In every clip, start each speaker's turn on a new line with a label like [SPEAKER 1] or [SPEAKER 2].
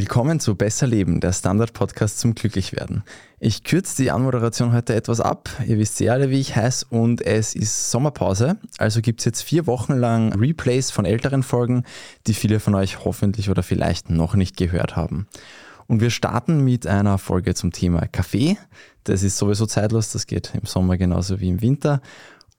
[SPEAKER 1] Willkommen zu Besser Leben, der Standard-Podcast zum Glücklichwerden. Ich kürze die Anmoderation heute etwas ab. Ihr wisst ja alle, wie ich heiße und es ist Sommerpause. Also gibt es jetzt vier Wochen lang Replays von älteren Folgen, die viele von euch hoffentlich oder vielleicht noch nicht gehört haben. Und wir starten mit einer Folge zum Thema Kaffee. Das ist sowieso zeitlos, das geht im Sommer genauso wie im Winter.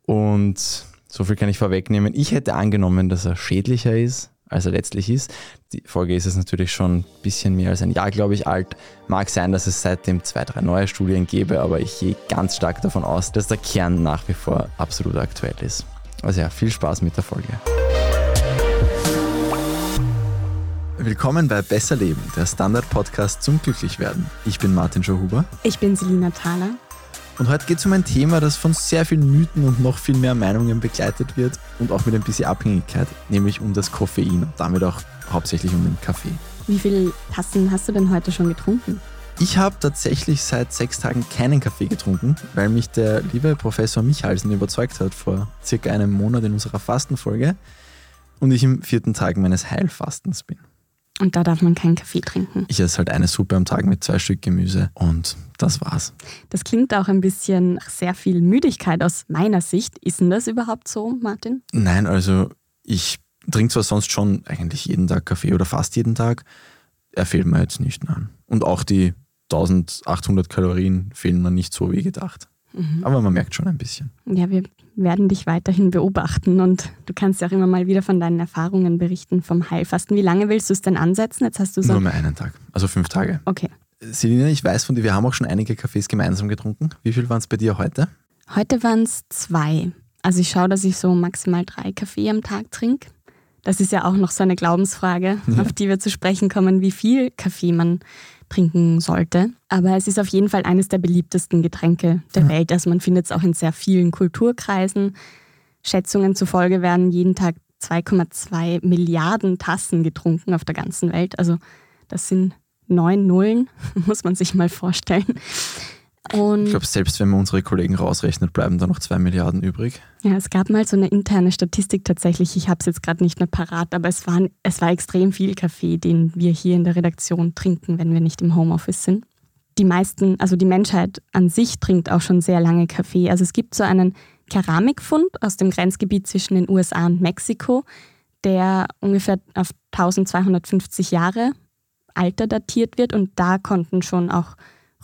[SPEAKER 1] Und so viel kann ich vorwegnehmen. Ich hätte angenommen, dass er schädlicher ist als er letztlich ist. Die Folge ist es natürlich schon ein bisschen mehr als ein Jahr, glaube ich, alt. Mag sein, dass es seitdem zwei, drei neue Studien gäbe, aber ich gehe ganz stark davon aus, dass der Kern nach wie vor absolut aktuell ist. Also ja, viel Spaß mit der Folge. Willkommen bei Besser Leben, der Standard-Podcast zum Glücklichwerden. Ich bin Martin Schauhuber.
[SPEAKER 2] Ich bin Selina Thaler.
[SPEAKER 1] Und heute geht es um ein Thema, das von sehr vielen Mythen und noch viel mehr Meinungen begleitet wird und auch mit ein bisschen Abhängigkeit, nämlich um das Koffein und damit auch hauptsächlich um den Kaffee.
[SPEAKER 2] Wie viele Tassen hast du denn heute schon getrunken?
[SPEAKER 1] Ich habe tatsächlich seit sechs Tagen keinen Kaffee getrunken, weil mich der liebe Professor Michalsen überzeugt hat vor circa einem Monat in unserer Fastenfolge und ich im vierten Tag meines Heilfastens bin.
[SPEAKER 2] Und da darf man keinen Kaffee trinken.
[SPEAKER 1] Ich esse halt eine Suppe am Tag mit zwei Stück Gemüse und das war's.
[SPEAKER 2] Das klingt auch ein bisschen nach sehr viel Müdigkeit aus meiner Sicht. Ist denn das überhaupt so, Martin?
[SPEAKER 1] Nein, also ich trinke zwar sonst schon eigentlich jeden Tag Kaffee oder fast jeden Tag. Er fehlt mir jetzt nicht an. Und auch die 1800 Kalorien fehlen mir nicht so wie gedacht. Mhm. Aber man merkt schon ein bisschen.
[SPEAKER 2] Ja, wir werden dich weiterhin beobachten und du kannst ja auch immer mal wieder von deinen Erfahrungen berichten vom Heilfasten. Wie lange willst du es denn ansetzen?
[SPEAKER 1] Jetzt hast du so Nur mal einen Tag, also fünf Tage.
[SPEAKER 2] Okay.
[SPEAKER 1] Selina, ich weiß von dir, wir haben auch schon einige Kaffees gemeinsam getrunken. Wie viel waren es bei dir heute?
[SPEAKER 2] Heute waren es zwei. Also ich schaue, dass ich so maximal drei Kaffee am Tag trinke. Das ist ja auch noch so eine Glaubensfrage, ja. auf die wir zu sprechen kommen, wie viel Kaffee man trinken sollte. Aber es ist auf jeden Fall eines der beliebtesten Getränke der ja. Welt. Also man findet es auch in sehr vielen Kulturkreisen. Schätzungen zufolge werden jeden Tag 2,2 Milliarden Tassen getrunken auf der ganzen Welt. Also das sind neun Nullen, muss man sich mal vorstellen.
[SPEAKER 1] Und ich glaube, selbst wenn man unsere Kollegen rausrechnet, bleiben da noch zwei Milliarden übrig.
[SPEAKER 2] Ja, es gab mal so eine interne Statistik tatsächlich. Ich habe es jetzt gerade nicht mehr parat, aber es, waren, es war extrem viel Kaffee, den wir hier in der Redaktion trinken, wenn wir nicht im Homeoffice sind. Die meisten, also die Menschheit an sich trinkt auch schon sehr lange Kaffee. Also es gibt so einen Keramikfund aus dem Grenzgebiet zwischen den USA und Mexiko, der ungefähr auf 1250 Jahre Alter datiert wird und da konnten schon auch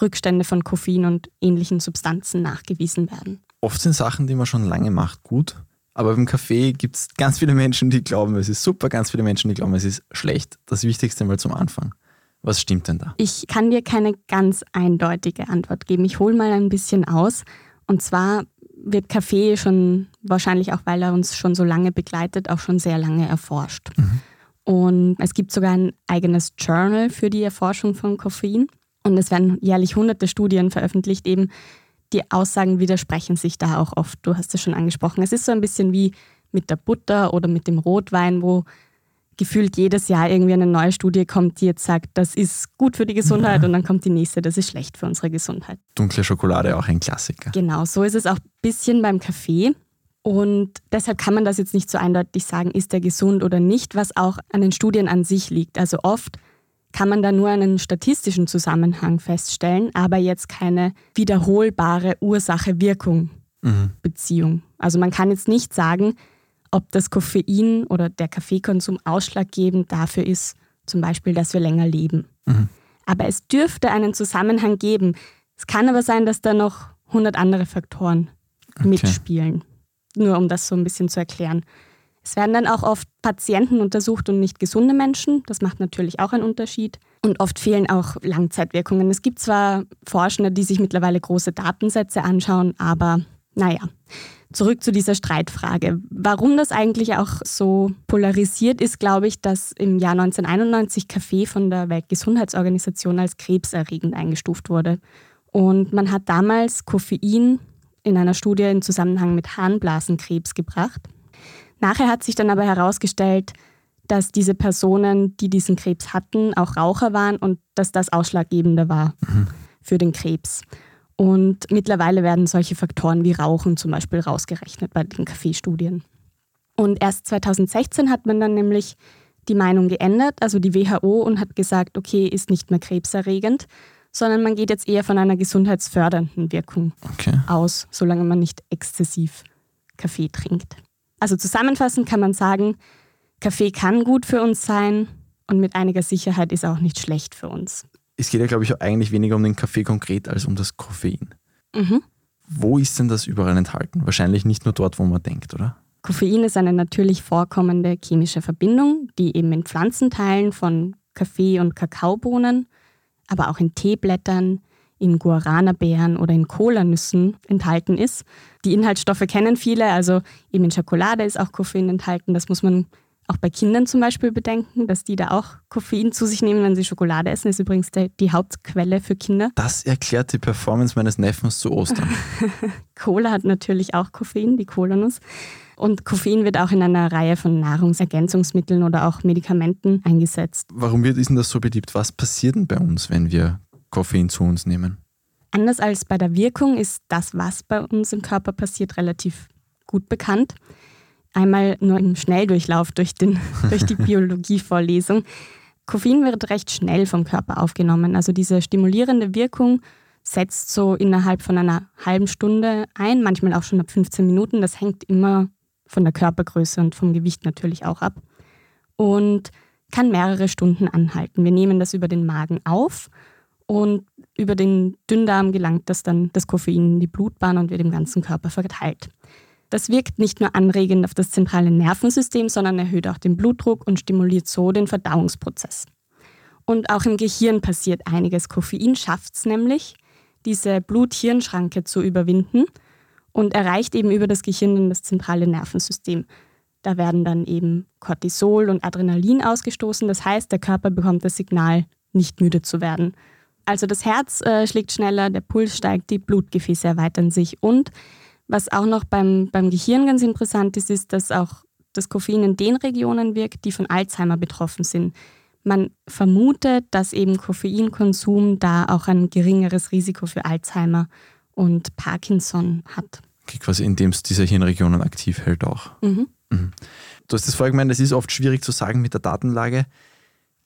[SPEAKER 2] Rückstände von Koffein und ähnlichen Substanzen nachgewiesen werden.
[SPEAKER 1] Oft sind Sachen, die man schon lange macht, gut. Aber beim Kaffee gibt es ganz viele Menschen, die glauben, es ist super, ganz viele Menschen, die glauben, es ist schlecht. Das Wichtigste mal zum Anfang. Was stimmt denn da?
[SPEAKER 2] Ich kann dir keine ganz eindeutige Antwort geben. Ich hole mal ein bisschen aus. Und zwar wird Kaffee schon, wahrscheinlich auch weil er uns schon so lange begleitet, auch schon sehr lange erforscht. Mhm. Und es gibt sogar ein eigenes Journal für die Erforschung von Koffein. Und es werden jährlich hunderte Studien veröffentlicht, eben die Aussagen widersprechen sich da auch oft. Du hast es schon angesprochen. Es ist so ein bisschen wie mit der Butter oder mit dem Rotwein, wo gefühlt jedes Jahr irgendwie eine neue Studie kommt, die jetzt sagt, das ist gut für die Gesundheit ja. und dann kommt die nächste, das ist schlecht für unsere Gesundheit.
[SPEAKER 1] Dunkle Schokolade auch ein Klassiker.
[SPEAKER 2] Genau, so ist es auch ein bisschen beim Kaffee. Und deshalb kann man das jetzt nicht so eindeutig sagen, ist der gesund oder nicht, was auch an den Studien an sich liegt. Also oft kann man da nur einen statistischen Zusammenhang feststellen, aber jetzt keine wiederholbare Ursache-Wirkung-Beziehung. Mhm. Also man kann jetzt nicht sagen, ob das Koffein oder der Kaffeekonsum ausschlaggebend dafür ist, zum Beispiel, dass wir länger leben. Mhm. Aber es dürfte einen Zusammenhang geben. Es kann aber sein, dass da noch 100 andere Faktoren okay. mitspielen. Nur um das so ein bisschen zu erklären. Es werden dann auch oft Patienten untersucht und nicht gesunde Menschen. Das macht natürlich auch einen Unterschied. Und oft fehlen auch Langzeitwirkungen. Es gibt zwar Forschende, die sich mittlerweile große Datensätze anschauen, aber naja. Zurück zu dieser Streitfrage. Warum das eigentlich auch so polarisiert ist, glaube ich, dass im Jahr 1991 Kaffee von der Weltgesundheitsorganisation als krebserregend eingestuft wurde. Und man hat damals Koffein in einer Studie im Zusammenhang mit Harnblasenkrebs gebracht. Nachher hat sich dann aber herausgestellt, dass diese Personen, die diesen Krebs hatten, auch Raucher waren und dass das ausschlaggebender war mhm. für den Krebs. Und mittlerweile werden solche Faktoren wie Rauchen zum Beispiel rausgerechnet bei den Kaffeestudien. Und erst 2016 hat man dann nämlich die Meinung geändert, also die WHO, und hat gesagt, okay, ist nicht mehr krebserregend, sondern man geht jetzt eher von einer gesundheitsfördernden Wirkung okay. aus, solange man nicht exzessiv Kaffee trinkt. Also zusammenfassend kann man sagen, Kaffee kann gut für uns sein und mit einiger Sicherheit ist auch nicht schlecht für uns.
[SPEAKER 1] Es geht ja, glaube ich, eigentlich weniger um den Kaffee konkret als um das Koffein. Mhm. Wo ist denn das überall enthalten? Wahrscheinlich nicht nur dort, wo man denkt, oder?
[SPEAKER 2] Koffein ist eine natürlich vorkommende chemische Verbindung, die eben in Pflanzenteilen von Kaffee- und Kakaobohnen, aber auch in Teeblättern, in Guarana-Beeren oder in Cola-Nüssen enthalten ist. Die Inhaltsstoffe kennen viele, also eben in Schokolade ist auch Koffein enthalten. Das muss man auch bei Kindern zum Beispiel bedenken, dass die da auch Koffein zu sich nehmen, wenn sie Schokolade essen. Das ist übrigens der, die Hauptquelle für Kinder.
[SPEAKER 1] Das erklärt die Performance meines Neffens zu Ostern.
[SPEAKER 2] Cola hat natürlich auch Koffein, die Kolanuss. Und Koffein wird auch in einer Reihe von Nahrungsergänzungsmitteln oder auch Medikamenten eingesetzt.
[SPEAKER 1] Warum wird ist denn das so beliebt? Was passiert denn bei uns, wenn wir Koffein zu uns nehmen?
[SPEAKER 2] Anders als bei der Wirkung ist das, was bei uns im Körper passiert, relativ gut bekannt. Einmal nur im Schnelldurchlauf durch, den, durch die Biologievorlesung. Koffein wird recht schnell vom Körper aufgenommen. Also diese stimulierende Wirkung setzt so innerhalb von einer halben Stunde ein, manchmal auch schon ab 15 Minuten. Das hängt immer von der Körpergröße und vom Gewicht natürlich auch ab. Und kann mehrere Stunden anhalten. Wir nehmen das über den Magen auf und über den Dünndarm gelangt das dann das Koffein in die Blutbahn und wird im ganzen Körper verteilt. Das wirkt nicht nur anregend auf das zentrale Nervensystem, sondern erhöht auch den Blutdruck und stimuliert so den Verdauungsprozess. Und auch im Gehirn passiert einiges. Koffein schafft es nämlich, diese Blut-Hirn-Schranke zu überwinden und erreicht eben über das Gehirn dann das zentrale Nervensystem. Da werden dann eben Cortisol und Adrenalin ausgestoßen. Das heißt, der Körper bekommt das Signal, nicht müde zu werden. Also das Herz äh, schlägt schneller, der Puls steigt, die Blutgefäße erweitern sich. Und was auch noch beim, beim Gehirn ganz interessant ist, ist, dass auch das Koffein in den Regionen wirkt, die von Alzheimer betroffen sind. Man vermutet, dass eben Koffeinkonsum da auch ein geringeres Risiko für Alzheimer und Parkinson hat.
[SPEAKER 1] Okay, quasi indem es diese Hirnregionen aktiv hält auch. Mhm. Mhm. Du hast es vorher gemeint, es ist oft schwierig zu sagen mit der Datenlage.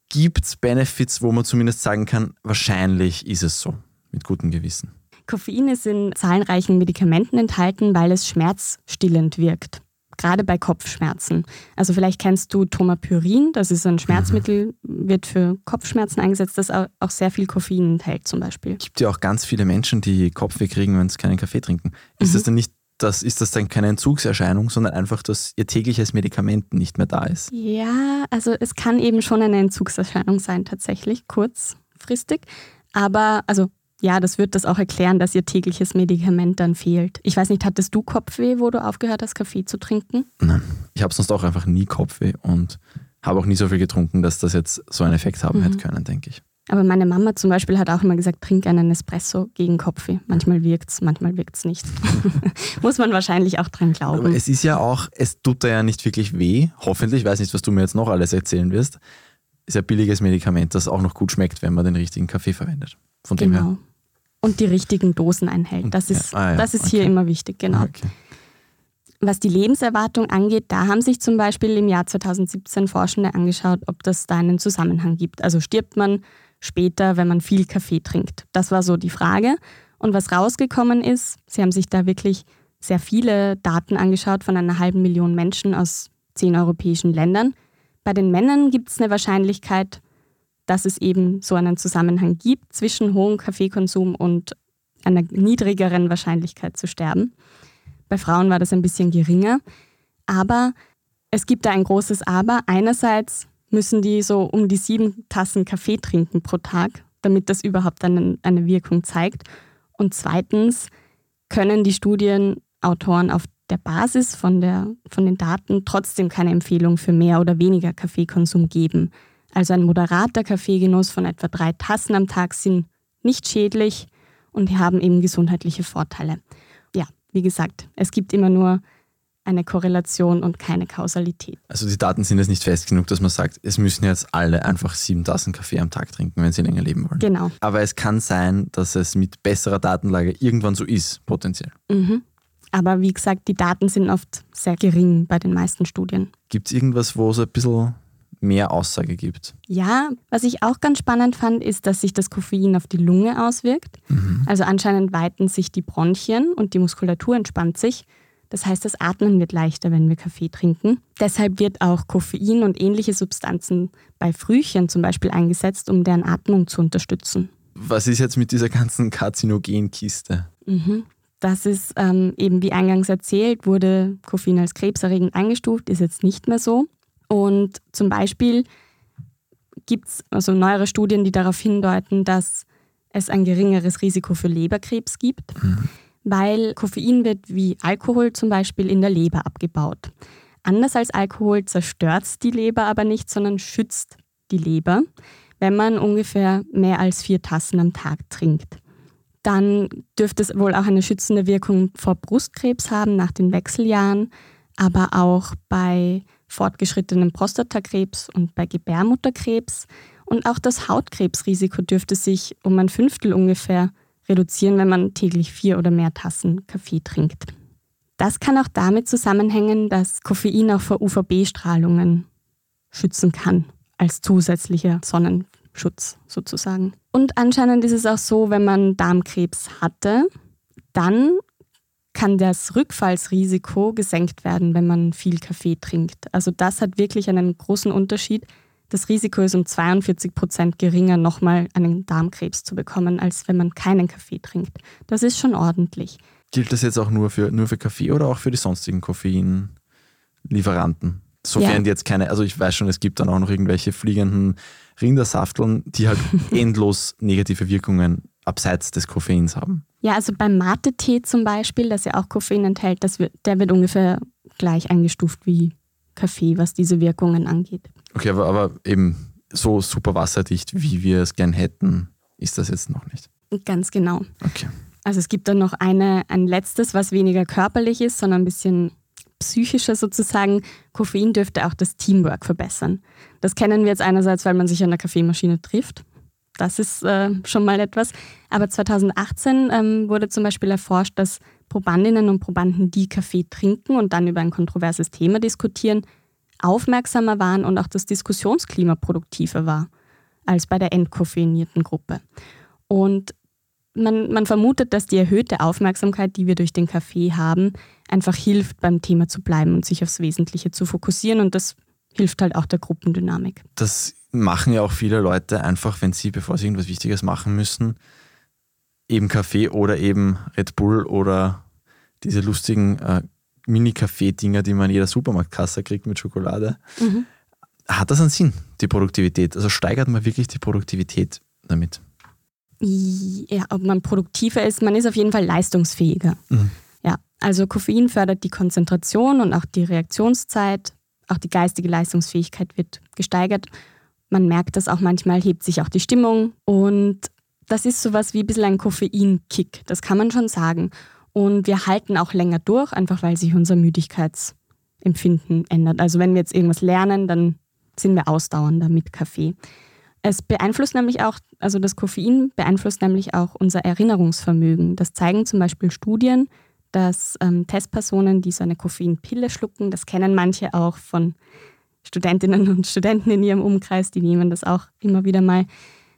[SPEAKER 1] Gibt es Benefits, wo man zumindest sagen kann, wahrscheinlich ist es so, mit gutem Gewissen?
[SPEAKER 2] Koffein ist in zahlreichen Medikamenten enthalten, weil es schmerzstillend wirkt. Gerade bei Kopfschmerzen. Also vielleicht kennst du Tomapyrin, das ist ein mhm. Schmerzmittel, wird für Kopfschmerzen eingesetzt, das auch sehr viel Koffein enthält zum Beispiel.
[SPEAKER 1] Es gibt ja auch ganz viele Menschen, die Kopfweh kriegen, wenn sie keinen Kaffee trinken. Ist mhm. das dann nicht das, ist das dann keine Entzugserscheinung, sondern einfach, dass ihr tägliches Medikament nicht mehr da ist?
[SPEAKER 2] Ja, also es kann eben schon eine Entzugserscheinung sein, tatsächlich, kurzfristig. Aber, also ja, das wird das auch erklären, dass ihr tägliches Medikament dann fehlt. Ich weiß nicht, hattest du Kopfweh, wo du aufgehört hast, Kaffee zu trinken?
[SPEAKER 1] Nein, ich habe sonst auch einfach nie Kopfweh und habe auch nie so viel getrunken, dass das jetzt so einen Effekt haben mhm. hätte können, denke ich.
[SPEAKER 2] Aber meine Mama zum Beispiel hat auch immer gesagt, trink einen Espresso gegen Kopfweh. Manchmal wirkt es, manchmal wirkt es nicht. Muss man wahrscheinlich auch dran glauben.
[SPEAKER 1] Aber es ist ja auch, es tut da ja nicht wirklich weh. Hoffentlich, ich weiß nicht, was du mir jetzt noch alles erzählen wirst. Ist ja billiges Medikament, das auch noch gut schmeckt, wenn man den richtigen Kaffee verwendet. Von genau. dem her.
[SPEAKER 2] Und die richtigen Dosen einhält. Das ist. Ah, ja. Das ist okay. hier immer wichtig, genau. Okay. Was die Lebenserwartung angeht, da haben sich zum Beispiel im Jahr 2017 Forschende angeschaut, ob das da einen Zusammenhang gibt. Also stirbt man später, wenn man viel Kaffee trinkt? Das war so die Frage. Und was rausgekommen ist, sie haben sich da wirklich sehr viele Daten angeschaut von einer halben Million Menschen aus zehn europäischen Ländern. Bei den Männern gibt es eine Wahrscheinlichkeit, dass es eben so einen Zusammenhang gibt zwischen hohem Kaffeekonsum und einer niedrigeren Wahrscheinlichkeit zu sterben. Bei Frauen war das ein bisschen geringer. Aber es gibt da ein großes Aber. Einerseits müssen die so um die sieben Tassen Kaffee trinken pro Tag, damit das überhaupt eine, eine Wirkung zeigt. Und zweitens können die Studienautoren auf der Basis von, der, von den Daten trotzdem keine Empfehlung für mehr oder weniger Kaffeekonsum geben. Also ein moderater Kaffeegenuss von etwa drei Tassen am Tag sind nicht schädlich und haben eben gesundheitliche Vorteile. Ja, wie gesagt, es gibt immer nur eine Korrelation und keine Kausalität.
[SPEAKER 1] Also die Daten sind jetzt nicht fest genug, dass man sagt, es müssen jetzt alle einfach sieben Tassen Kaffee am Tag trinken, wenn sie länger leben wollen.
[SPEAKER 2] Genau.
[SPEAKER 1] Aber es kann sein, dass es mit besserer Datenlage irgendwann so ist, potenziell.
[SPEAKER 2] Mhm. Aber wie gesagt, die Daten sind oft sehr gering bei den meisten Studien.
[SPEAKER 1] Gibt es irgendwas, wo es ein bisschen mehr Aussage gibt.
[SPEAKER 2] Ja, was ich auch ganz spannend fand, ist, dass sich das Koffein auf die Lunge auswirkt. Mhm. Also anscheinend weiten sich die Bronchien und die Muskulatur entspannt sich. Das heißt, das Atmen wird leichter, wenn wir Kaffee trinken. Deshalb wird auch Koffein und ähnliche Substanzen bei Frühchen zum Beispiel eingesetzt, um deren Atmung zu unterstützen.
[SPEAKER 1] Was ist jetzt mit dieser ganzen Karzinogenkiste?
[SPEAKER 2] Mhm. Das ist ähm, eben wie eingangs erzählt, wurde Koffein als krebserregend eingestuft, ist jetzt nicht mehr so. Und zum Beispiel gibt es also neuere Studien, die darauf hindeuten, dass es ein geringeres Risiko für Leberkrebs gibt, mhm. Weil Koffein wird wie Alkohol zum Beispiel in der Leber abgebaut. Anders als Alkohol zerstört es die Leber aber nicht, sondern schützt die Leber, wenn man ungefähr mehr als vier Tassen am Tag trinkt dann dürfte es wohl auch eine schützende Wirkung vor Brustkrebs haben nach den Wechseljahren, aber auch bei fortgeschrittenem Prostatakrebs und bei Gebärmutterkrebs. Und auch das Hautkrebsrisiko dürfte sich um ein Fünftel ungefähr reduzieren, wenn man täglich vier oder mehr Tassen Kaffee trinkt. Das kann auch damit zusammenhängen, dass Koffein auch vor UVB-Strahlungen schützen kann als zusätzlicher Sonnenschutz sozusagen. Und anscheinend ist es auch so, wenn man Darmkrebs hatte, dann kann das Rückfallsrisiko gesenkt werden, wenn man viel Kaffee trinkt. Also das hat wirklich einen großen Unterschied. Das Risiko ist um 42 Prozent geringer, nochmal einen Darmkrebs zu bekommen, als wenn man keinen Kaffee trinkt. Das ist schon ordentlich.
[SPEAKER 1] Gilt das jetzt auch nur für, nur für Kaffee oder auch für die sonstigen Koffeinlieferanten? Sofern ja. jetzt keine, also ich weiß schon, es gibt dann auch noch irgendwelche fliegenden Rindersafteln, die halt endlos negative Wirkungen abseits des Koffeins haben.
[SPEAKER 2] Ja, also beim Mate-Tee zum Beispiel, das ja auch Koffein enthält, das wird, der wird ungefähr gleich eingestuft wie Kaffee, was diese Wirkungen angeht.
[SPEAKER 1] Okay, aber, aber eben so super wasserdicht, wie wir es gern hätten, ist das jetzt noch nicht.
[SPEAKER 2] Ganz genau.
[SPEAKER 1] Okay.
[SPEAKER 2] Also es gibt dann noch eine, ein letztes, was weniger körperlich ist, sondern ein bisschen psychischer sozusagen. Koffein dürfte auch das Teamwork verbessern. Das kennen wir jetzt einerseits, weil man sich an der Kaffeemaschine trifft. Das ist äh, schon mal etwas. Aber 2018 ähm, wurde zum Beispiel erforscht, dass Probandinnen und Probanden, die Kaffee trinken und dann über ein kontroverses Thema diskutieren, aufmerksamer waren und auch das Diskussionsklima produktiver war als bei der entkoffeinierten Gruppe. Und man, man vermutet, dass die erhöhte Aufmerksamkeit, die wir durch den Kaffee haben, einfach hilft, beim Thema zu bleiben und sich aufs Wesentliche zu fokussieren. Und das hilft halt auch der Gruppendynamik.
[SPEAKER 1] Das machen ja auch viele Leute einfach, wenn sie, bevor sie irgendwas Wichtiges machen müssen, eben Kaffee oder eben Red Bull oder diese lustigen äh, Mini-Kaffee-Dinger, die man in jeder Supermarktkasse kriegt mit Schokolade. Mhm. Hat das einen Sinn, die Produktivität? Also steigert man wirklich die Produktivität damit?
[SPEAKER 2] Ja, ob man produktiver ist, man ist auf jeden Fall leistungsfähiger. Mhm. Ja, also Koffein fördert die Konzentration und auch die Reaktionszeit. Auch die geistige Leistungsfähigkeit wird gesteigert. Man merkt das auch manchmal, hebt sich auch die Stimmung. Und das ist sowas wie ein bisschen ein Koffeinkick, das kann man schon sagen. Und wir halten auch länger durch, einfach weil sich unser Müdigkeitsempfinden ändert. Also wenn wir jetzt irgendwas lernen, dann sind wir ausdauernder mit Kaffee. Es beeinflusst nämlich auch, also das Koffein beeinflusst nämlich auch unser Erinnerungsvermögen. Das zeigen zum Beispiel Studien, dass ähm, Testpersonen, die so eine Koffeinpille schlucken, das kennen manche auch von Studentinnen und Studenten in ihrem Umkreis, die nehmen das auch immer wieder mal,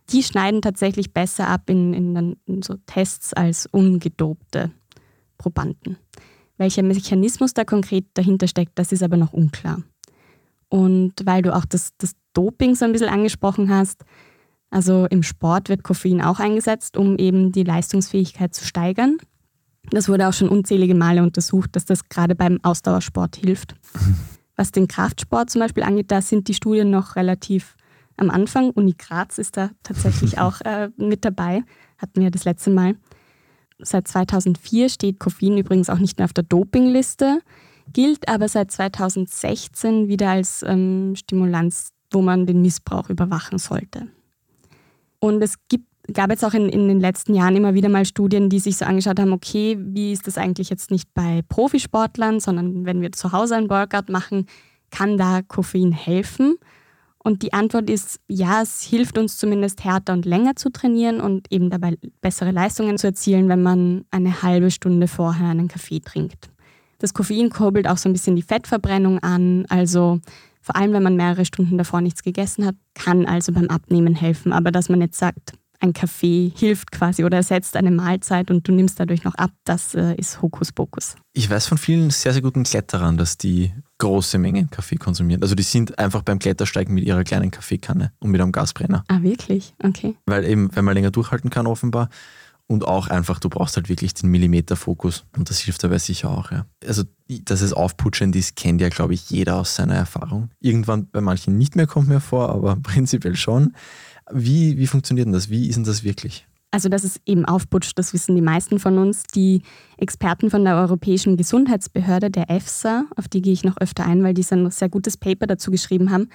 [SPEAKER 2] die schneiden tatsächlich besser ab in, in, in so Tests als ungedobte Probanden. Welcher Mechanismus da konkret dahinter steckt, das ist aber noch unklar. Und weil du auch das, das Doping so ein bisschen angesprochen hast, also im Sport wird Koffein auch eingesetzt, um eben die Leistungsfähigkeit zu steigern. Das wurde auch schon unzählige Male untersucht, dass das gerade beim Ausdauersport hilft. Was den Kraftsport zum Beispiel angeht, da sind die Studien noch relativ am Anfang. Uni Graz ist da tatsächlich auch äh, mit dabei, hatten wir das letzte Mal. Seit 2004 steht Koffein übrigens auch nicht mehr auf der Dopingliste, gilt aber seit 2016 wieder als ähm, Stimulanz, wo man den Missbrauch überwachen sollte. Und es gibt, gab jetzt auch in, in den letzten Jahren immer wieder mal Studien, die sich so angeschaut haben, okay, wie ist das eigentlich jetzt nicht bei Profisportlern, sondern wenn wir zu Hause ein Workout machen, kann da Koffein helfen? Und die Antwort ist, ja, es hilft uns zumindest härter und länger zu trainieren und eben dabei bessere Leistungen zu erzielen, wenn man eine halbe Stunde vorher einen Kaffee trinkt. Das Koffein kurbelt auch so ein bisschen die Fettverbrennung an. Also Vor allem, wenn man mehrere Stunden davor nichts gegessen hat, kann also beim Abnehmen helfen. Aber dass man jetzt sagt, ein Kaffee hilft quasi oder ersetzt eine Mahlzeit und du nimmst dadurch noch ab, das äh, ist Hokuspokus.
[SPEAKER 1] Ich weiß von vielen sehr, sehr guten Kletterern, dass die große Mengen Kaffee konsumieren. Also die sind einfach beim Klettersteigen mit ihrer kleinen Kaffeekanne und mit einem Gasbrenner.
[SPEAKER 2] Ah, wirklich? Okay.
[SPEAKER 1] Weil eben, wenn man länger durchhalten kann, offenbar. Und auch einfach, du brauchst halt wirklich den Millimeter-Fokus und das hilft dabei sicher auch, ja. Also, dass es aufputschend ist, kennt ja, glaube ich, jeder aus seiner Erfahrung. Irgendwann bei manchen nicht mehr kommt mir vor, aber prinzipiell schon. Wie, wie funktioniert denn das? Wie ist denn das wirklich?
[SPEAKER 2] Also, dass es eben aufputscht, das wissen die meisten von uns. Die Experten von der Europäischen Gesundheitsbehörde, der EFSA, auf die gehe ich noch öfter ein, weil die ein sehr gutes Paper dazu geschrieben haben,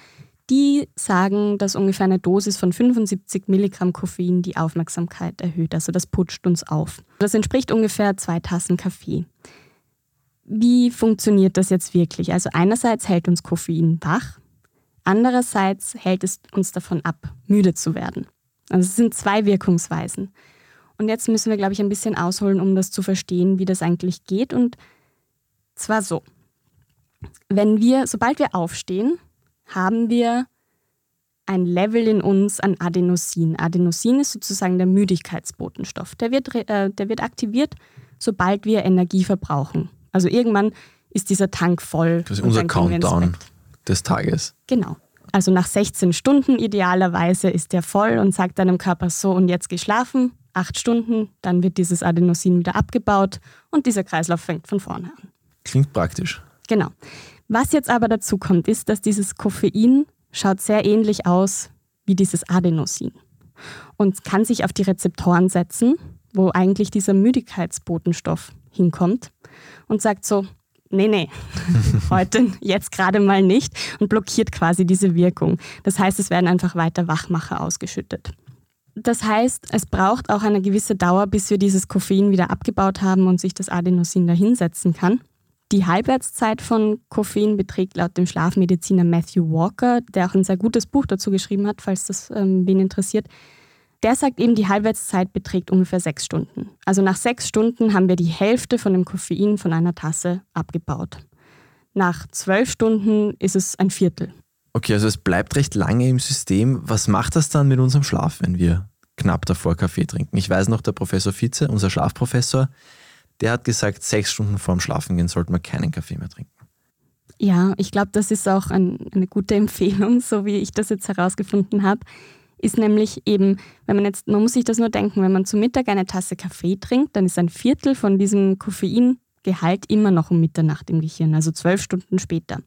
[SPEAKER 2] die sagen, dass ungefähr eine Dosis von 75 Milligramm Koffein die Aufmerksamkeit erhöht. Also das putscht uns auf. Das entspricht ungefähr zwei Tassen Kaffee. Wie funktioniert das jetzt wirklich? Also einerseits hält uns Koffein wach, andererseits hält es uns davon ab, müde zu werden. Also es sind zwei Wirkungsweisen. Und jetzt müssen wir, glaube ich, ein bisschen ausholen, um das zu verstehen, wie das eigentlich geht. Und zwar so. Wenn wir, sobald wir aufstehen, haben wir ein Level in uns an Adenosin. Adenosin ist sozusagen der Müdigkeitsbotenstoff. Der wird, äh, der wird aktiviert, sobald wir Energie verbrauchen. Also irgendwann ist dieser Tank voll.
[SPEAKER 1] Das ist unser Countdown des Tages.
[SPEAKER 2] Genau. Also nach 16 Stunden idealerweise ist der voll und sagt deinem Körper so und jetzt geschlafen, acht Stunden, dann wird dieses Adenosin wieder abgebaut und dieser Kreislauf fängt von vorne an.
[SPEAKER 1] Klingt praktisch.
[SPEAKER 2] Genau. Was jetzt aber dazu kommt, ist, dass dieses Koffein schaut sehr ähnlich aus wie dieses Adenosin und kann sich auf die Rezeptoren setzen, wo eigentlich dieser Müdigkeitsbotenstoff hinkommt und sagt so, nee, nee, heute, jetzt gerade mal nicht und blockiert quasi diese Wirkung. Das heißt, es werden einfach weiter Wachmacher ausgeschüttet. Das heißt, es braucht auch eine gewisse Dauer, bis wir dieses Koffein wieder abgebaut haben und sich das Adenosin dahinsetzen kann. Die Halbwertszeit von Koffein beträgt laut dem Schlafmediziner Matthew Walker, der auch ein sehr gutes Buch dazu geschrieben hat, falls das ähm, wen interessiert. Der sagt eben, die Halbwertszeit beträgt ungefähr sechs Stunden. Also nach sechs Stunden haben wir die Hälfte von dem Koffein von einer Tasse abgebaut. Nach zwölf Stunden ist es ein Viertel.
[SPEAKER 1] Okay, also es bleibt recht lange im System. Was macht das dann mit unserem Schlaf, wenn wir knapp davor Kaffee trinken? Ich weiß noch, der Professor Vize, unser Schlafprofessor, der hat gesagt, sechs Stunden vorm Schlafengehen sollte man keinen Kaffee mehr trinken.
[SPEAKER 2] Ja, ich glaube, das ist auch ein, eine gute Empfehlung, so wie ich das jetzt herausgefunden habe. Ist nämlich eben, wenn man jetzt, man muss sich das nur denken, wenn man zu Mittag eine Tasse Kaffee trinkt, dann ist ein Viertel von diesem Koffeingehalt immer noch um Mitternacht im Gehirn, also zwölf Stunden später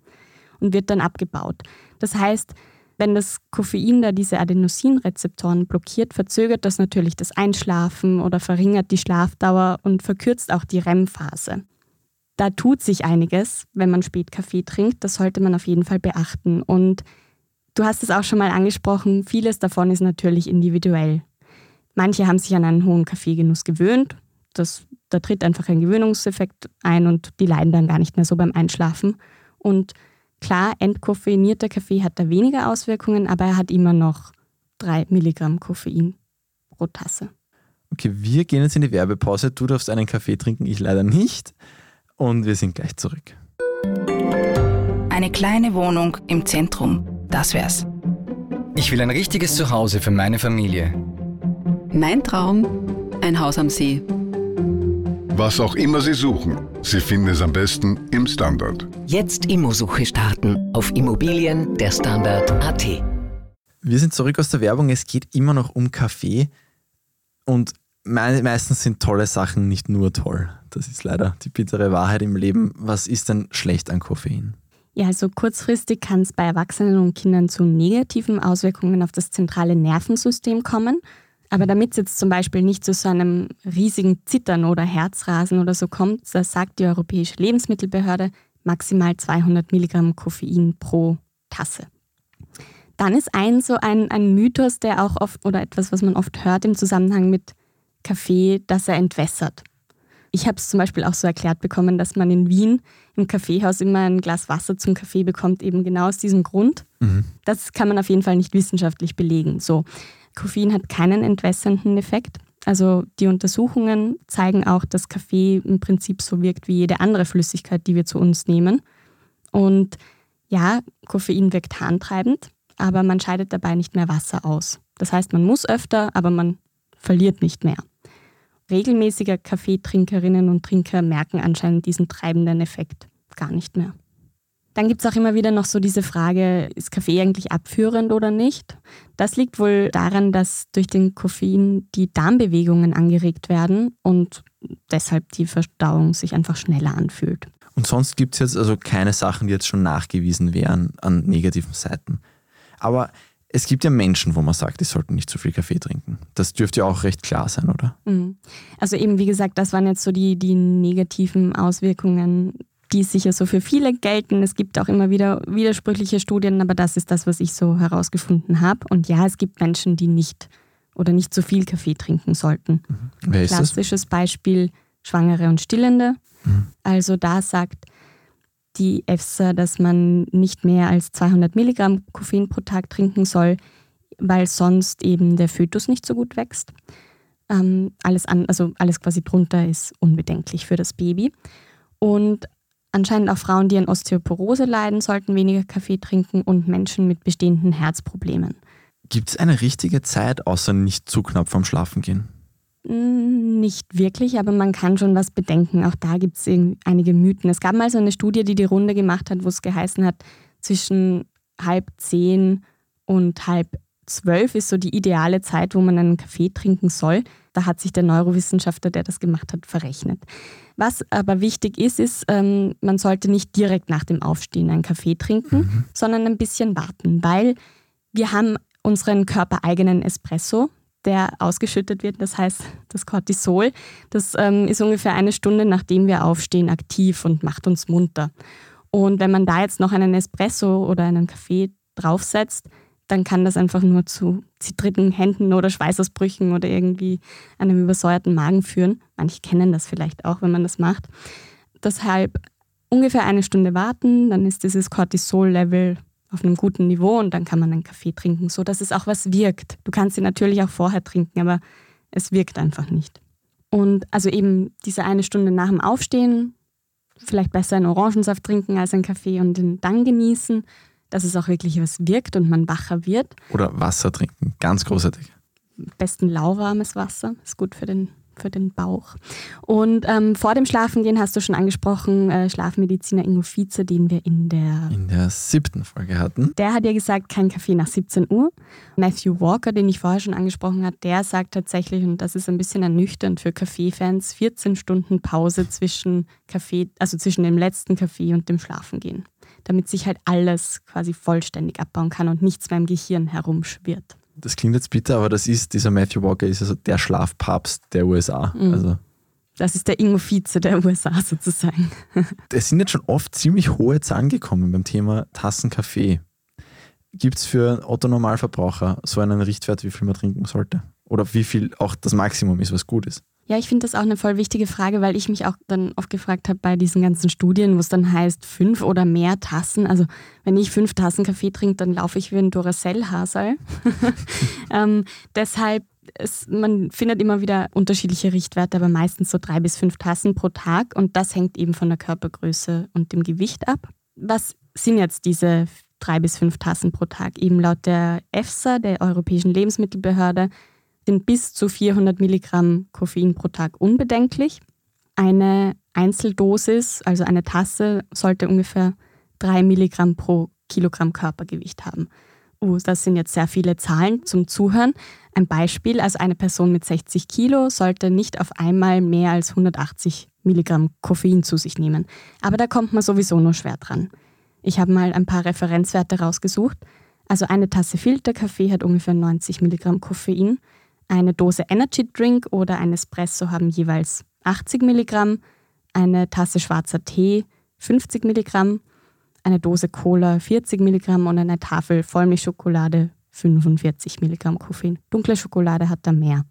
[SPEAKER 2] und wird dann abgebaut. Das heißt, wenn das Koffein da diese Adenosinrezeptoren blockiert, verzögert das natürlich das Einschlafen oder verringert die Schlafdauer und verkürzt auch die REM-Phase. Da tut sich einiges, wenn man spät Kaffee trinkt. Das sollte man auf jeden Fall beachten. Und du hast es auch schon mal angesprochen, vieles davon ist natürlich individuell. Manche haben sich an einen hohen Kaffeegenuss gewöhnt. Das, da tritt einfach ein Gewöhnungseffekt ein und die leiden dann gar nicht mehr so beim Einschlafen. Und Klar, entkoffeinierter Kaffee hat da weniger Auswirkungen, aber er hat immer noch 3 Milligramm Koffein pro Tasse.
[SPEAKER 1] Okay, wir gehen jetzt in die Werbepause. Du darfst einen Kaffee trinken, ich leider nicht. Und wir sind gleich zurück.
[SPEAKER 3] Eine kleine Wohnung im Zentrum, das wär's.
[SPEAKER 4] Ich will ein richtiges Zuhause für meine Familie.
[SPEAKER 5] Mein Traum, ein Haus am See.
[SPEAKER 6] Was auch immer Sie suchen, Sie finden es am besten im Standard.
[SPEAKER 7] Jetzt Immosuche starten auf Immobilien der Standard.at.
[SPEAKER 1] Wir sind zurück aus der Werbung. Es geht immer noch um Kaffee. Und meistens sind tolle Sachen nicht nur toll. Das ist leider die bittere Wahrheit im Leben. Was ist denn schlecht an Koffein?
[SPEAKER 2] Ja, also kurzfristig kann es bei Erwachsenen und Kindern zu negativen Auswirkungen auf das zentrale Nervensystem kommen. Aber damit es jetzt zum Beispiel nicht zu so einem riesigen Zittern oder Herzrasen oder so kommt, das sagt die Europäische Lebensmittelbehörde, maximal 200 Milligramm Koffein pro Tasse. Dann ist ein so ein, ein Mythos, der auch oft oder etwas, was man oft hört im Zusammenhang mit Kaffee, dass er entwässert. Ich habe es zum Beispiel auch so erklärt bekommen, dass man in Wien im Kaffeehaus immer ein Glas Wasser zum Kaffee bekommt, eben genau aus diesem Grund. Mhm. Das kann man auf jeden Fall nicht wissenschaftlich belegen. So, Koffein hat keinen entwässernden Effekt. Also die Untersuchungen zeigen auch, dass Kaffee im Prinzip so wirkt wie jede andere Flüssigkeit, die wir zu uns nehmen. Und Ja, Koffein wirkt harntreibend, aber man scheidet dabei nicht mehr Wasser aus. Das heißt, man muss öfter, aber man verliert nicht mehr. Regelmäßige Kaffeetrinkerinnen und Trinker merken anscheinend diesen treibenden Effekt gar nicht mehr. Dann gibt es auch immer wieder noch so diese Frage, ist Kaffee eigentlich abführend oder nicht? Das liegt wohl daran, dass durch den Koffein die Darmbewegungen angeregt werden und deshalb die Verdauung sich einfach schneller anfühlt.
[SPEAKER 1] Und sonst gibt es jetzt also keine Sachen, die jetzt schon nachgewiesen wären an negativen Seiten. Aber es gibt ja Menschen, wo man sagt, die sollten nicht zu viel Kaffee trinken. Das dürfte ja auch recht klar sein, oder?
[SPEAKER 2] Mhm. Also eben, wie gesagt, das waren jetzt so die, die negativen Auswirkungen, die sicher so für viele gelten. Es gibt auch immer wieder widersprüchliche Studien, aber das ist das, was ich so herausgefunden habe. Und ja, es gibt Menschen, die nicht oder nicht zu viel Kaffee trinken sollten.
[SPEAKER 1] Mhm.
[SPEAKER 2] Klassisches? Beispiel Schwangere und Stillende.
[SPEAKER 1] Mhm.
[SPEAKER 2] Also da sagt die EFSA, dass man nicht mehr als 200 Milligramm Koffein pro Tag trinken soll, weil sonst eben der Fötus nicht so gut wächst. Ähm, alles, an, also alles quasi drunter ist unbedenklich für das Baby. Und anscheinend auch Frauen, die an Osteoporose leiden, sollten weniger Kaffee trinken und Menschen mit bestehenden Herzproblemen.
[SPEAKER 1] Gibt es eine richtige Zeit, außer nicht zu knapp vorm Schlafengehen?
[SPEAKER 2] Nicht wirklich, aber man kann schon was bedenken. Auch da gibt es einige Mythen. Es gab mal so eine Studie, die die Runde gemacht hat, wo es geheißen hat, zwischen halb zehn und halb zwölf ist so die ideale Zeit, wo man einen Kaffee trinken soll. Da hat sich der Neurowissenschaftler, der das gemacht hat, verrechnet. Was aber wichtig ist, ist, ähm, man sollte nicht direkt nach dem Aufstehen einen Kaffee trinken, sondern ein bisschen warten, weil wir haben unseren körpereigenen Espresso, der ausgeschüttet wird, das heißt das Cortisol. Das ähm, ist ungefähr eine Stunde, nachdem wir aufstehen, aktiv und macht uns munter. Und wenn man da jetzt noch einen Espresso oder einen Kaffee draufsetzt, dann kann das einfach nur zu zittrigen Händen oder Schweißausbrüchen oder irgendwie einem übersäuerten Magen führen. Manche kennen das vielleicht auch, wenn man das macht. Deshalb ungefähr eine Stunde warten, dann ist dieses Cortisol-Level auf einem guten Niveau und dann kann man einen Kaffee trinken, so dass es auch was wirkt. Du kannst ihn natürlich auch vorher trinken, aber es wirkt einfach nicht. Und also eben diese eine Stunde nach dem Aufstehen, vielleicht besser einen Orangensaft trinken als einen Kaffee und den dann genießen, dass es auch wirklich was wirkt und man wacher wird.
[SPEAKER 1] Oder Wasser trinken, ganz großartig.
[SPEAKER 2] Am besten lauwarmes Wasser, ist gut für den, für den Bauch. Und ähm, vor dem Schlafengehen hast du schon angesprochen, äh, Schlafmediziner Ingo Vize, den wir in der
[SPEAKER 1] In der siebten Folge hatten.
[SPEAKER 2] Der hat ja gesagt, kein Kaffee nach 17 Uhr. Matthew Walker, den ich vorher schon angesprochen habe, der sagt tatsächlich, und das ist ein bisschen ernüchternd für Kaffeefans, 14 Stunden Pause zwischen Kaffee, also zwischen dem letzten Kaffee und dem Schlafengehen. Damit sich halt alles quasi vollständig abbauen kann und nichts mehr im Gehirn herumschwirrt.
[SPEAKER 1] Das klingt jetzt bitter, aber das ist, dieser Matthew Walker ist also der Schlafpapst der USA.
[SPEAKER 2] Mhm.
[SPEAKER 1] Also
[SPEAKER 2] Das ist der Ingo Vize der USA sozusagen.
[SPEAKER 1] es sind jetzt schon oft ziemlich hohe Zahlen gekommen beim Thema Tassen Kaffee. Gibt es für einen Otto-Normalverbraucher so einen Richtwert, wie viel man trinken sollte? Oder wie viel auch das Maximum ist, was gut ist?
[SPEAKER 2] Ja, ich finde das auch eine voll wichtige Frage, weil ich mich auch dann oft gefragt habe bei diesen ganzen Studien, wo es dann heißt, fünf oder mehr Tassen. Also wenn ich fünf Tassen Kaffee trinke, dann laufe ich wie ein Duracell-Hasel. ähm, deshalb, es, man findet immer wieder unterschiedliche Richtwerte, aber meistens so drei bis fünf Tassen pro Tag. Und das hängt eben von der Körpergröße und dem Gewicht ab. Was sind jetzt diese drei bis fünf Tassen pro Tag? Eben laut der EFSA, der Europäischen Lebensmittelbehörde, sind bis zu 400 Milligramm Koffein pro Tag unbedenklich. Eine Einzeldosis, also eine Tasse, sollte ungefähr 3 Milligramm pro Kilogramm Körpergewicht haben. Uh, das sind jetzt sehr viele Zahlen zum Zuhören. Ein Beispiel, also eine Person mit 60 Kilo sollte nicht auf einmal mehr als 180 Milligramm Koffein zu sich nehmen. Aber da kommt man sowieso nur schwer dran. Ich habe mal ein paar Referenzwerte rausgesucht. Also eine Tasse Filterkaffee hat ungefähr 90 Milligramm Koffein. Eine Dose Energy Drink oder ein Espresso haben jeweils 80 Milligramm. Eine Tasse schwarzer Tee 50 Milligramm. Eine Dose Cola 40 Milligramm und eine Tafel Vollmilchschokolade 45 Milligramm Koffein. Dunkle Schokolade hat da mehr.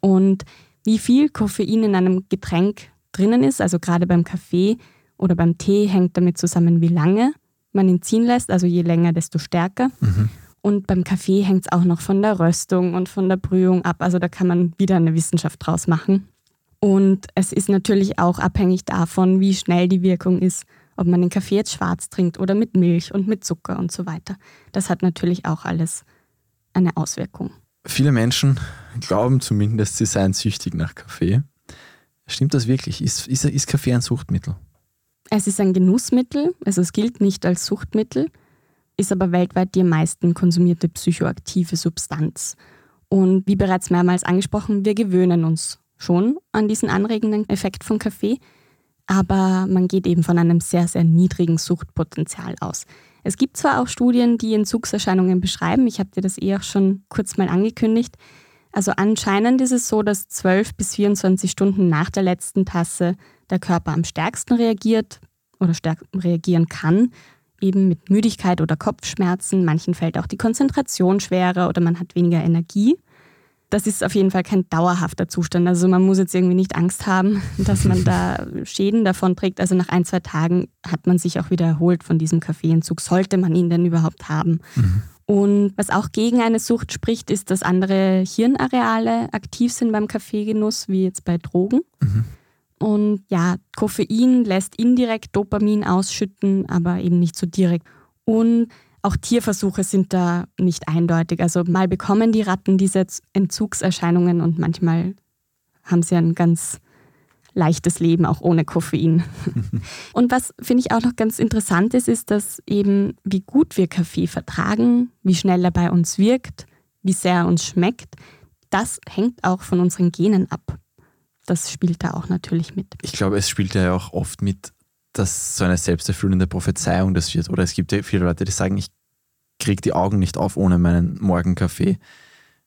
[SPEAKER 2] Und wie viel Koffein in einem Getränk drinnen ist, also gerade beim Kaffee oder beim Tee, hängt damit zusammen, wie lange man ihn ziehen lässt. Also je länger, desto stärker. Und beim Kaffee hängt es auch noch von der Röstung und von der Brühung ab. Also da kann man wieder eine Wissenschaft draus machen. Und es ist natürlich auch abhängig davon, wie schnell die Wirkung ist, ob man den Kaffee jetzt schwarz trinkt oder mit Milch und mit Zucker und so weiter. Das hat natürlich auch alles eine Auswirkung.
[SPEAKER 1] Viele Menschen glauben zumindest, sie seien süchtig nach Kaffee. Stimmt das wirklich? Ist, ist, ist Kaffee ein Suchtmittel?
[SPEAKER 2] Es ist ein Genussmittel, also es gilt nicht als Suchtmittel, ist aber weltweit die am meisten konsumierte psychoaktive Substanz. Und wie bereits mehrmals angesprochen, wir gewöhnen uns schon an diesen anregenden Effekt von Kaffee, aber man geht eben von einem sehr, sehr niedrigen Suchtpotenzial aus. Es gibt zwar auch Studien, die Entzugserscheinungen beschreiben, ich habe dir das eh auch schon kurz mal angekündigt. Also anscheinend ist es so, dass 12 bis 24 Stunden nach der letzten Tasse der Körper am stärksten reagiert oder stärk reagieren kann, eben mit Müdigkeit oder Kopfschmerzen. Manchen fällt auch die Konzentration schwerer oder man hat weniger Energie. Das ist auf jeden Fall kein dauerhafter Zustand. Also man muss jetzt irgendwie nicht Angst haben, dass man da Schäden davon trägt. Also nach ein, zwei Tagen hat man sich auch wieder erholt von diesem Kaffeeentzug, sollte man ihn denn überhaupt haben. Mhm. Und was auch gegen eine Sucht spricht, ist, dass andere Hirnareale aktiv sind beim Kaffeegenuss, wie jetzt bei Drogen. Mhm. Und ja, Koffein lässt indirekt Dopamin ausschütten, aber eben nicht so direkt. Und auch Tierversuche sind da nicht eindeutig. Also mal bekommen die Ratten diese Entzugserscheinungen und manchmal haben sie ein ganz leichtes Leben, auch ohne Koffein. und was finde ich auch noch ganz interessant ist, ist, dass eben wie gut wir Kaffee vertragen, wie schnell er bei uns wirkt, wie sehr er uns schmeckt, das hängt auch von unseren Genen ab. Das spielt da auch natürlich mit.
[SPEAKER 1] Ich glaube, es spielt ja auch oft mit, dass so eine selbsterfüllende Prophezeiung das wird. Oder es gibt ja viele Leute, die sagen, ich kriege die Augen nicht auf ohne meinen Morgenkaffee,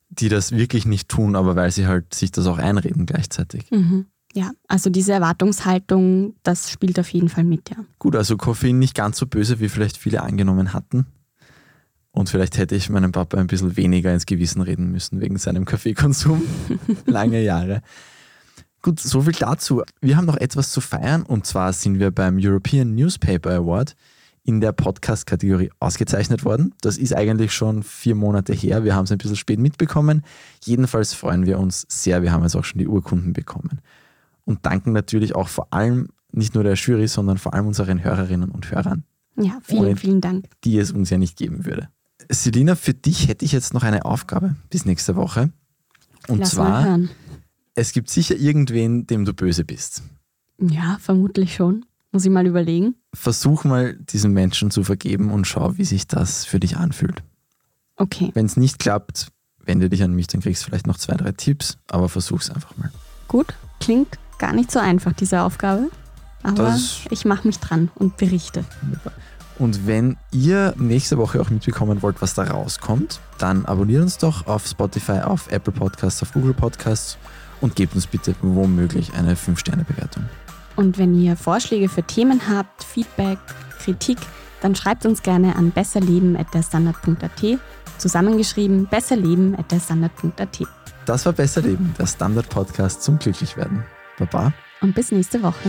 [SPEAKER 1] die das wirklich nicht tun, aber weil sie halt sich das auch einreden gleichzeitig.
[SPEAKER 2] Mhm. Ja, also diese Erwartungshaltung, das spielt auf jeden Fall mit, ja.
[SPEAKER 1] Gut, also Koffein nicht ganz so böse, wie vielleicht viele angenommen hatten. Und vielleicht hätte ich meinem Papa ein bisschen weniger ins Gewissen reden müssen wegen seinem Kaffeekonsum. Lange Jahre. Gut, so viel dazu. Wir haben noch etwas zu feiern und zwar sind wir beim European Newspaper Award in der Podcast-Kategorie ausgezeichnet worden. Das ist eigentlich schon vier Monate her. Wir haben es ein bisschen spät mitbekommen. Jedenfalls freuen wir uns sehr. Wir haben jetzt auch schon die Urkunden bekommen. Und danken natürlich auch vor allem nicht nur der Jury, sondern vor allem unseren Hörerinnen und Hörern.
[SPEAKER 2] Ja, vielen, vielen Dank.
[SPEAKER 1] Die es uns ja nicht geben würde. Selina, für dich hätte ich jetzt noch eine Aufgabe bis nächste Woche. Und Lass zwar, es gibt sicher irgendwen, dem du böse bist.
[SPEAKER 2] Ja, vermutlich schon. Muss ich mal überlegen.
[SPEAKER 1] Versuch mal, diesen Menschen zu vergeben und schau, wie sich das für dich anfühlt.
[SPEAKER 2] Okay.
[SPEAKER 1] Wenn es nicht klappt, wende dich an mich, dann kriegst du vielleicht noch zwei, drei Tipps, aber versuch's einfach mal.
[SPEAKER 2] Gut, klingt gar nicht so einfach, diese Aufgabe. Aber das ich mache mich dran und berichte.
[SPEAKER 1] Und wenn ihr nächste Woche auch mitbekommen wollt, was da rauskommt, dann abonniert uns doch auf Spotify, auf Apple Podcasts, auf Google Podcasts und gebt uns bitte womöglich eine 5-Sterne-Bewertung.
[SPEAKER 2] Und wenn ihr Vorschläge für Themen habt, Feedback, Kritik, dann schreibt uns gerne an besserleben.derstandard.at. Zusammengeschrieben besserleben.derstandard.at.
[SPEAKER 1] Das war Besser Leben, der Standard-Podcast zum Glücklichwerden. Baba.
[SPEAKER 2] Und bis nächste Woche.